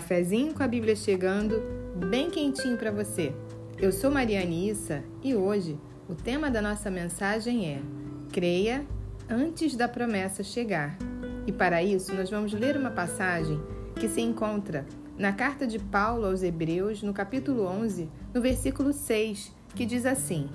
cafezinho com a Bíblia chegando, bem quentinho para você. Eu sou Mariane Issa e hoje o tema da nossa mensagem é Creia antes da promessa chegar. E para isso nós vamos ler uma passagem que se encontra na carta de Paulo aos Hebreus, no capítulo 11, no versículo 6, que diz assim: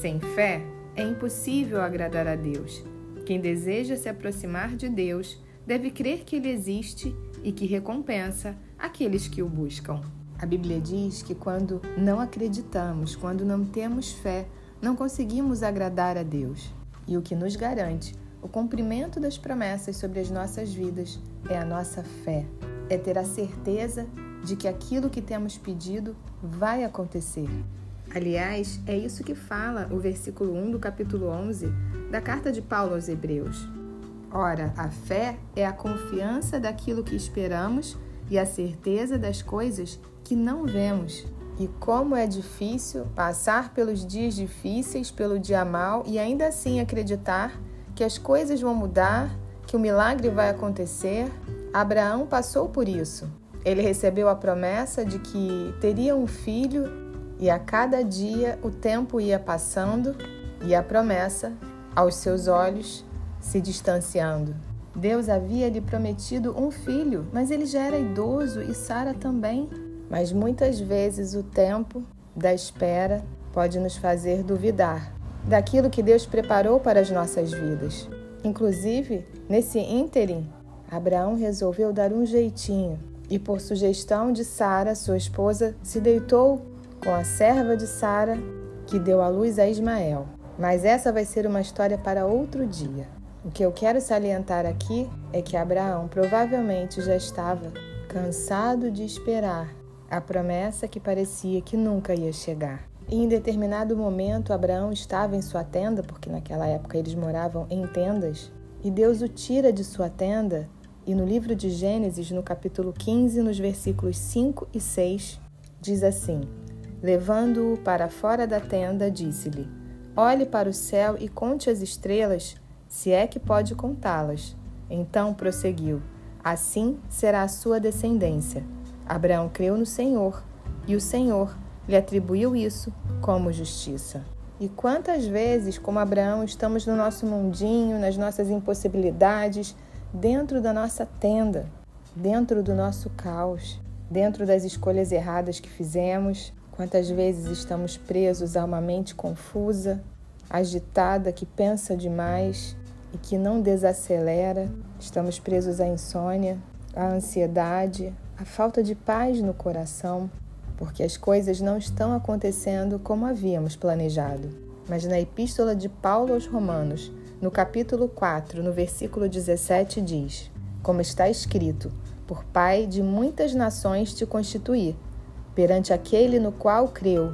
Sem fé é impossível agradar a Deus. Quem deseja se aproximar de Deus deve crer que Ele existe e que recompensa aqueles que o buscam. A Bíblia diz que quando não acreditamos, quando não temos fé, não conseguimos agradar a Deus. E o que nos garante o cumprimento das promessas sobre as nossas vidas é a nossa fé, é ter a certeza de que aquilo que temos pedido vai acontecer. Aliás, é isso que fala o versículo 1 do capítulo 11 da carta de Paulo aos Hebreus. Ora, a fé é a confiança daquilo que esperamos e a certeza das coisas que não vemos. E como é difícil passar pelos dias difíceis, pelo dia mal e ainda assim acreditar que as coisas vão mudar, que o milagre vai acontecer. Abraão passou por isso. Ele recebeu a promessa de que teria um filho e a cada dia o tempo ia passando e a promessa, aos seus olhos, se distanciando. Deus havia lhe prometido um filho, mas ele já era idoso e Sara também. Mas muitas vezes o tempo da espera pode nos fazer duvidar daquilo que Deus preparou para as nossas vidas. Inclusive, nesse ínterim, Abraão resolveu dar um jeitinho e, por sugestão de Sara, sua esposa, se deitou com a serva de Sara, que deu à luz a Ismael. Mas essa vai ser uma história para outro dia. O que eu quero salientar aqui é que Abraão provavelmente já estava cansado de esperar a promessa que parecia que nunca ia chegar. E em determinado momento, Abraão estava em sua tenda, porque naquela época eles moravam em tendas, e Deus o tira de sua tenda. E no livro de Gênesis, no capítulo 15, nos versículos 5 e 6, diz assim: Levando-o para fora da tenda, disse-lhe: Olhe para o céu e conte as estrelas se é que pode contá-las. Então prosseguiu: Assim será a sua descendência. Abraão creu no Senhor, e o Senhor lhe atribuiu isso como justiça. E quantas vezes, como Abraão, estamos no nosso mundinho, nas nossas impossibilidades, dentro da nossa tenda, dentro do nosso caos, dentro das escolhas erradas que fizemos, quantas vezes estamos presos a uma mente confusa, agitada, que pensa demais, e que não desacelera. Estamos presos à insônia, à ansiedade, à falta de paz no coração, porque as coisas não estão acontecendo como havíamos planejado. Mas na Epístola de Paulo aos Romanos, no capítulo 4, no versículo 17, diz: Como está escrito, por Pai de muitas nações te constituí, perante aquele no qual creu,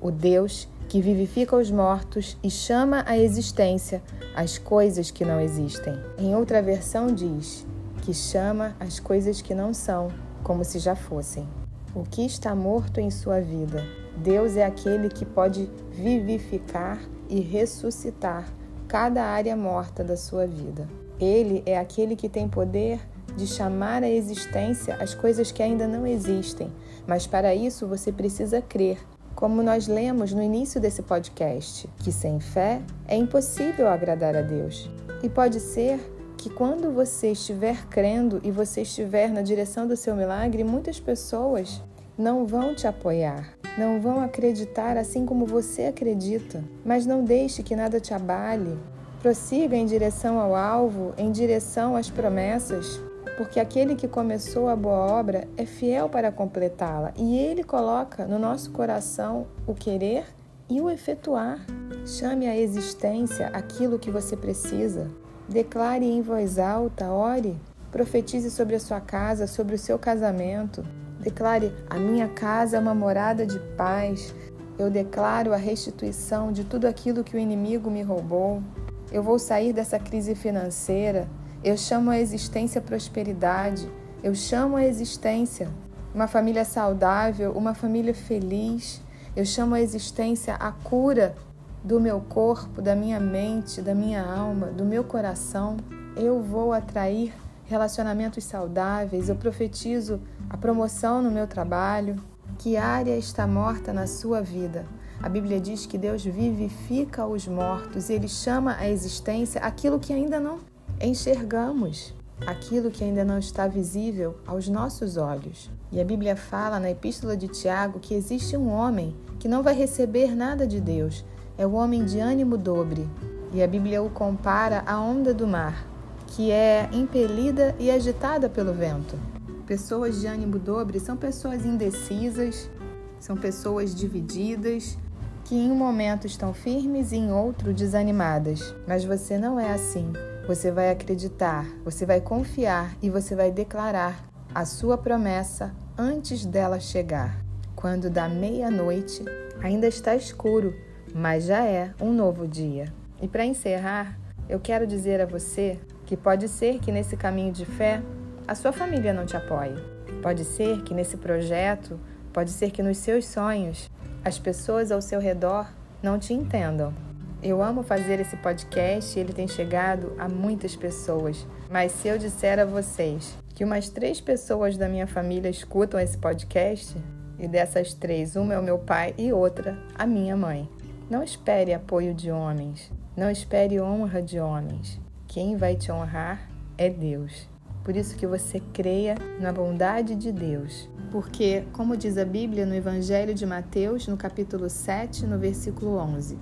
o Deus que vivifica os mortos e chama à existência as coisas que não existem. Em outra versão diz que chama as coisas que não são, como se já fossem. O que está morto em sua vida? Deus é aquele que pode vivificar e ressuscitar cada área morta da sua vida. Ele é aquele que tem poder de chamar à existência as coisas que ainda não existem, mas para isso você precisa crer como nós lemos no início desse podcast, que sem fé é impossível agradar a Deus. E pode ser que quando você estiver crendo e você estiver na direção do seu milagre, muitas pessoas não vão te apoiar, não vão acreditar assim como você acredita. Mas não deixe que nada te abale. Prossiga em direção ao alvo, em direção às promessas, porque aquele que começou a boa obra é fiel para completá-la e ele coloca no nosso coração o querer e o efetuar. Chame à existência aquilo que você precisa. Declare em voz alta, ore, profetize sobre a sua casa, sobre o seu casamento. Declare: A minha casa é uma morada de paz. Eu declaro a restituição de tudo aquilo que o inimigo me roubou. Eu vou sair dessa crise financeira. Eu chamo a existência prosperidade. Eu chamo a existência uma família saudável, uma família feliz. Eu chamo a existência a cura do meu corpo, da minha mente, da minha alma, do meu coração. Eu vou atrair relacionamentos saudáveis, eu profetizo a promoção no meu trabalho. Que área está morta na sua vida? A Bíblia diz que Deus vivifica os mortos e Ele chama à existência aquilo que ainda não enxergamos, aquilo que ainda não está visível aos nossos olhos. E a Bíblia fala na Epístola de Tiago que existe um homem que não vai receber nada de Deus, é o homem de ânimo dobre. E a Bíblia o compara à onda do mar, que é impelida e agitada pelo vento. Pessoas de ânimo dobre são pessoas indecisas, são pessoas divididas, que em um momento estão firmes e em outro desanimadas. Mas você não é assim. Você vai acreditar, você vai confiar e você vai declarar a sua promessa antes dela chegar. Quando da meia-noite ainda está escuro, mas já é um novo dia. E para encerrar, eu quero dizer a você que pode ser que nesse caminho de fé a sua família não te apoie. Pode ser que nesse projeto, pode ser que nos seus sonhos as pessoas ao seu redor não te entendam. Eu amo fazer esse podcast e ele tem chegado a muitas pessoas. Mas se eu disser a vocês que umas três pessoas da minha família escutam esse podcast, e dessas três, uma é o meu pai e outra a minha mãe. Não espere apoio de homens, não espere honra de homens. Quem vai te honrar é Deus. Por isso que você creia na bondade de Deus. Porque, como diz a Bíblia no Evangelho de Mateus, no capítulo 7, no versículo 11,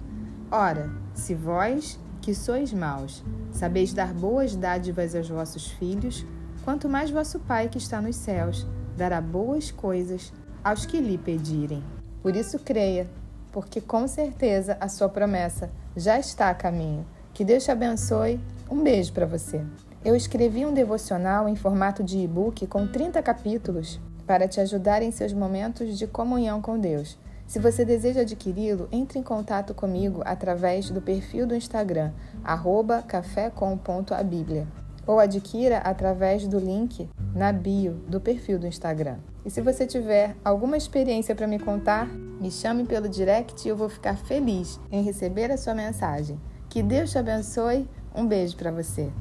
Ora, se vós, que sois maus, sabeis dar boas dádivas aos vossos filhos, quanto mais vosso Pai que está nos céus dará boas coisas aos que lhe pedirem. Por isso creia, porque com certeza a sua promessa já está a caminho. Que Deus te abençoe. Um beijo para você. Eu escrevi um devocional em formato de e-book com 30 capítulos para te ajudar em seus momentos de comunhão com Deus. Se você deseja adquiri-lo, entre em contato comigo através do perfil do Instagram, café.com.abíblia, ou adquira através do link na bio do perfil do Instagram. E se você tiver alguma experiência para me contar, me chame pelo direct e eu vou ficar feliz em receber a sua mensagem. Que Deus te abençoe. Um beijo para você.